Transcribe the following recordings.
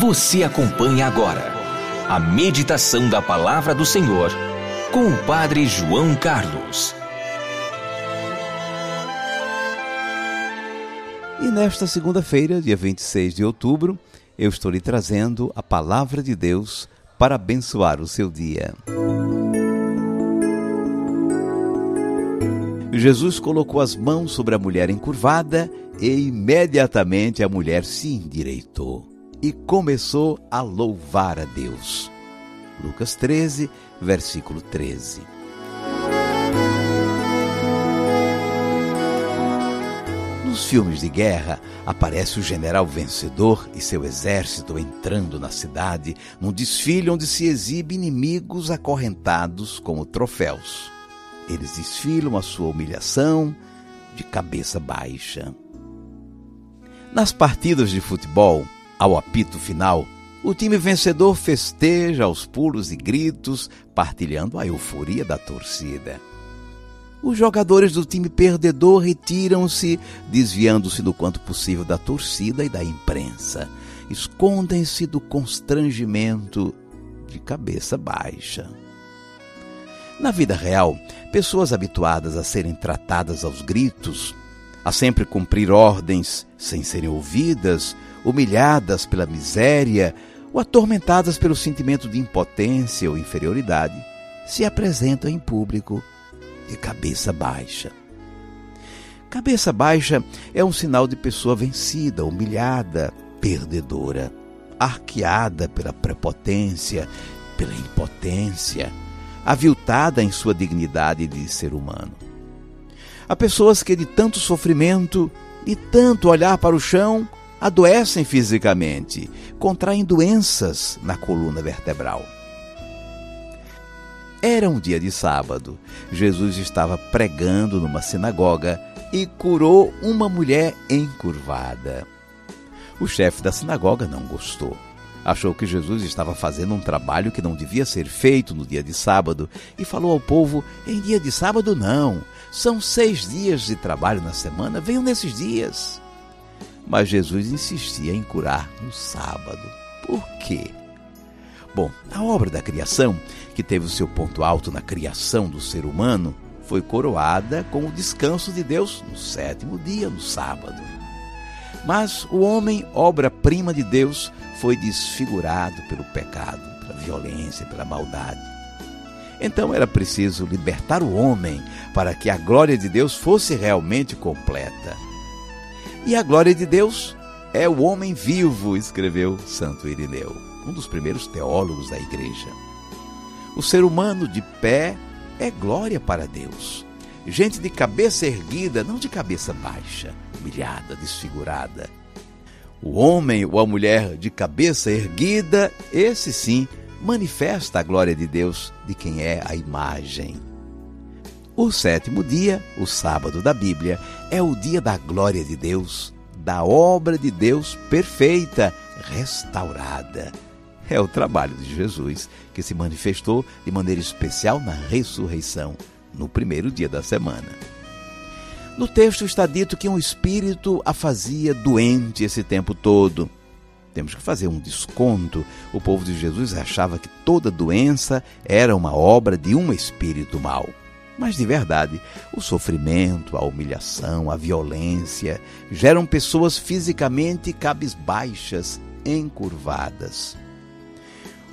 Você acompanha agora a meditação da Palavra do Senhor com o Padre João Carlos. E nesta segunda-feira, dia 26 de outubro, eu estou lhe trazendo a palavra de Deus para abençoar o seu dia. Jesus colocou as mãos sobre a mulher encurvada e imediatamente a mulher se endireitou e começou a louvar a Deus. Lucas 13, versículo 13. Nos filmes de guerra, aparece o general vencedor e seu exército entrando na cidade num desfile onde se exibe inimigos acorrentados como troféus. Eles desfilam a sua humilhação de cabeça baixa. Nas partidas de futebol, ao apito final, o time vencedor festeja aos pulos e gritos, partilhando a euforia da torcida. Os jogadores do time perdedor retiram-se, desviando-se do quanto possível da torcida e da imprensa. Escondem-se do constrangimento de cabeça baixa. Na vida real, pessoas habituadas a serem tratadas aos gritos, a sempre cumprir ordens sem serem ouvidas, humilhadas pela miséria ou atormentadas pelo sentimento de impotência ou inferioridade, se apresentam em público de cabeça baixa. Cabeça baixa é um sinal de pessoa vencida, humilhada, perdedora, arqueada pela prepotência, pela impotência, aviltada em sua dignidade de ser humano. Há pessoas que, de tanto sofrimento e tanto olhar para o chão, adoecem fisicamente, contraem doenças na coluna vertebral. Era um dia de sábado. Jesus estava pregando numa sinagoga e curou uma mulher encurvada. O chefe da sinagoga não gostou. Achou que Jesus estava fazendo um trabalho que não devia ser feito no dia de sábado e falou ao povo: em dia de sábado não, são seis dias de trabalho na semana, venham nesses dias. Mas Jesus insistia em curar no sábado. Por quê? Bom, a obra da criação, que teve o seu ponto alto na criação do ser humano, foi coroada com o descanso de Deus no sétimo dia, no sábado. Mas o homem, obra-prima de Deus, foi desfigurado pelo pecado, pela violência, pela maldade. Então era preciso libertar o homem para que a glória de Deus fosse realmente completa. E a glória de Deus é o homem vivo, escreveu Santo Irineu um dos primeiros teólogos da igreja. O ser humano de pé é glória para Deus. Gente de cabeça erguida, não de cabeça baixa, humilhada, desfigurada. O homem ou a mulher de cabeça erguida, esse sim, manifesta a glória de Deus de quem é a imagem. O sétimo dia, o sábado da Bíblia, é o dia da glória de Deus, da obra de Deus perfeita, restaurada é o trabalho de Jesus, que se manifestou de maneira especial na ressurreição, no primeiro dia da semana. No texto está dito que um espírito a fazia doente esse tempo todo. Temos que fazer um desconto. O povo de Jesus achava que toda doença era uma obra de um espírito mau. Mas de verdade, o sofrimento, a humilhação, a violência geram pessoas fisicamente cabisbaixas, encurvadas.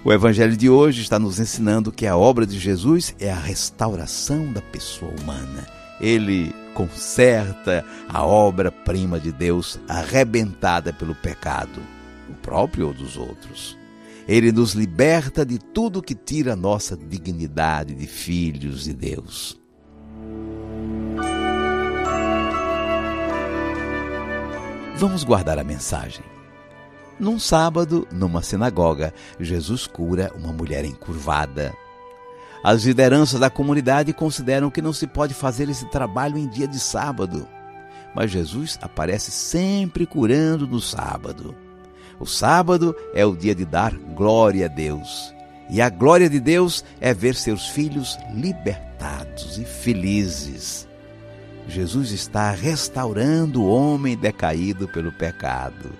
O Evangelho de hoje está nos ensinando que a obra de Jesus é a restauração da pessoa humana. Ele conserta a obra-prima de Deus arrebentada pelo pecado, o próprio ou dos outros. Ele nos liberta de tudo que tira nossa dignidade de filhos de Deus. Vamos guardar a mensagem. Num sábado, numa sinagoga, Jesus cura uma mulher encurvada. As lideranças da comunidade consideram que não se pode fazer esse trabalho em dia de sábado. Mas Jesus aparece sempre curando no sábado. O sábado é o dia de dar glória a Deus. E a glória de Deus é ver seus filhos libertados e felizes. Jesus está restaurando o homem decaído pelo pecado.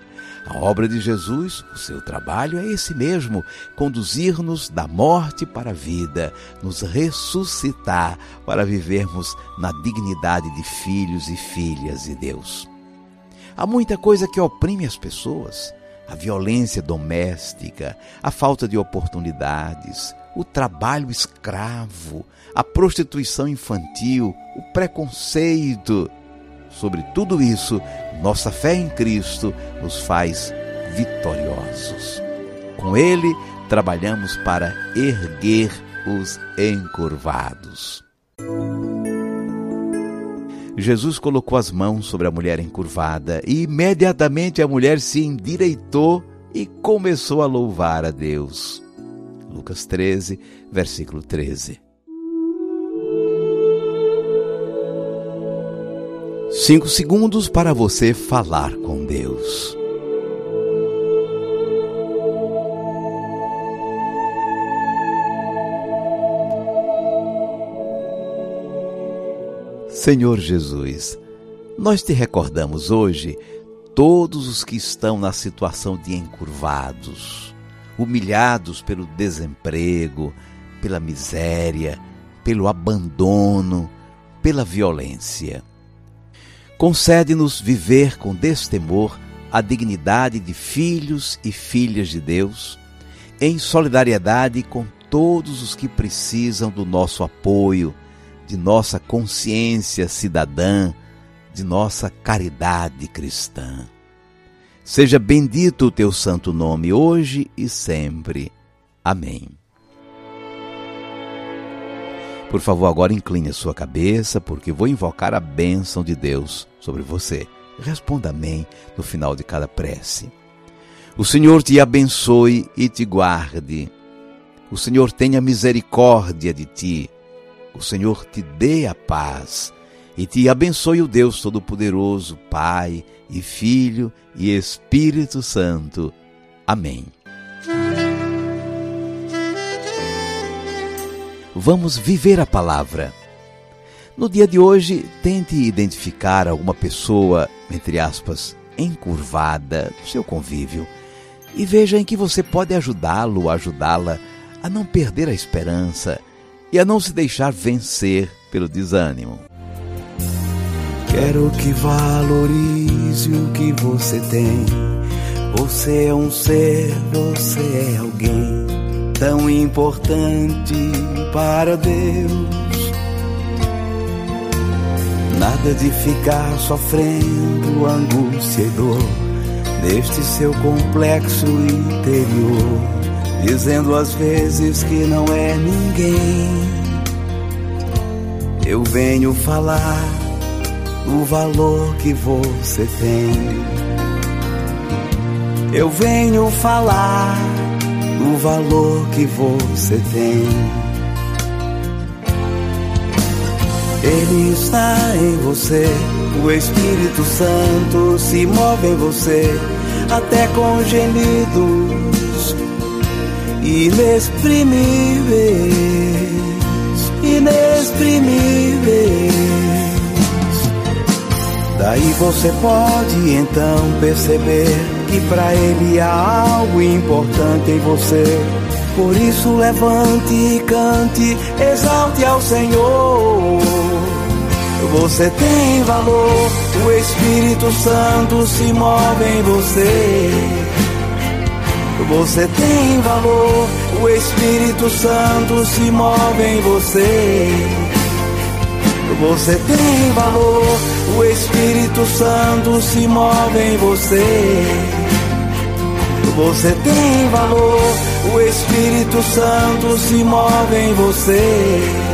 A obra de Jesus, o seu trabalho é esse mesmo: conduzir-nos da morte para a vida, nos ressuscitar para vivermos na dignidade de filhos e filhas de Deus. Há muita coisa que oprime as pessoas a violência doméstica, a falta de oportunidades, o trabalho escravo, a prostituição infantil, o preconceito. Sobre tudo isso, nossa fé em Cristo nos faz vitoriosos. Com Ele, trabalhamos para erguer os encurvados. Jesus colocou as mãos sobre a mulher encurvada e imediatamente a mulher se endireitou e começou a louvar a Deus. Lucas 13, versículo 13. Cinco segundos para você falar com Deus. Senhor Jesus, nós te recordamos hoje todos os que estão na situação de encurvados, humilhados pelo desemprego, pela miséria, pelo abandono, pela violência. Concede-nos viver com destemor a dignidade de filhos e filhas de Deus, em solidariedade com todos os que precisam do nosso apoio de nossa consciência cidadã, de nossa caridade cristã. Seja bendito o teu santo nome hoje e sempre. Amém. Por favor, agora incline a sua cabeça, porque vou invocar a bênção de Deus sobre você. Responda amém no final de cada prece. O Senhor te abençoe e te guarde. O Senhor tenha misericórdia de ti o Senhor te dê a paz e te abençoe o Deus Todo-Poderoso, Pai e Filho e Espírito Santo. Amém. Vamos viver a palavra. No dia de hoje, tente identificar alguma pessoa, entre aspas, encurvada no seu convívio e veja em que você pode ajudá-lo ajudá-la a não perder a esperança e a não se deixar vencer pelo desânimo. Quero que valorize o que você tem. Você é um ser, você é alguém tão importante para Deus. Nada de ficar sofrendo angústia e dor neste seu complexo interior dizendo às vezes que não é ninguém. Eu venho falar o valor que você tem. Eu venho falar o valor que você tem. Ele está em você, o Espírito Santo se move em você, até com gemidos inexprimíveis, inexprimíveis. Daí você pode então perceber que para ele há algo importante em você. Por isso levante e cante, exalte ao Senhor. Você tem valor, o Espírito Santo se move em você. Você tem valor, o Espírito Santo se move em você. Você tem valor, o Espírito Santo se move em você. Você tem valor, o Espírito Santo se move em você.